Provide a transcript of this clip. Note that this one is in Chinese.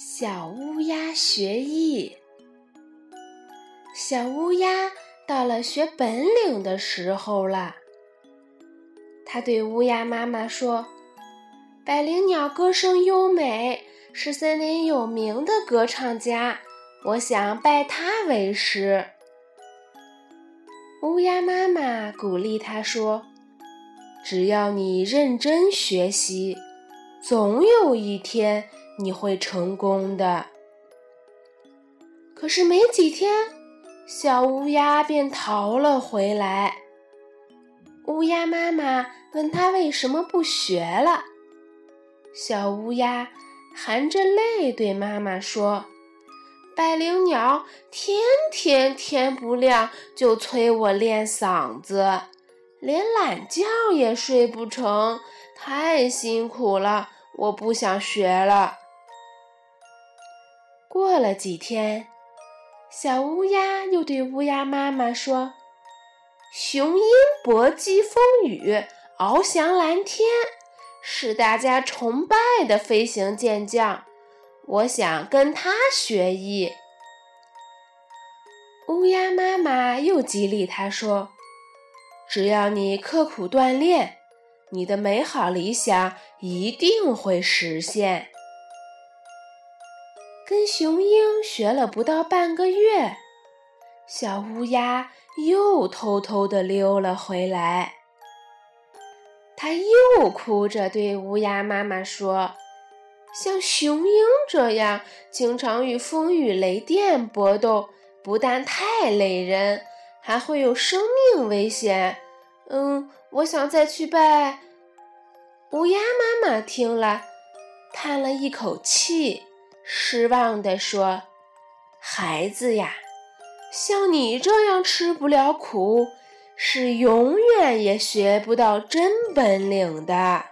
小乌鸦学艺。小乌鸦到了学本领的时候了。它对乌鸦妈妈说：“百灵鸟歌声优美，是森林有名的歌唱家，我想拜他为师。”乌鸦妈妈鼓励它说：“只要你认真学习，总有一天你会成功的。”可是没几天，小乌鸦便逃了回来。乌鸦妈妈问他为什么不学了，小乌鸦含着泪对妈妈说。百灵鸟天天天不亮就催我练嗓子，连懒觉也睡不成，太辛苦了，我不想学了。过了几天，小乌鸦又对乌鸦妈妈说：“雄鹰搏击风雨，翱翔蓝天，是大家崇拜的飞行健将。”我想跟他学艺。乌鸦妈妈又激励他说：“只要你刻苦锻炼，你的美好理想一定会实现。”跟雄鹰学了不到半个月，小乌鸦又偷偷的溜了回来。他又哭着对乌鸦妈妈说。像雄鹰这样经常与风雨雷电搏斗，不但太累人，还会有生命危险。嗯，我想再去拜。乌鸦妈妈听了，叹了一口气，失望地说：“孩子呀，像你这样吃不了苦，是永远也学不到真本领的。”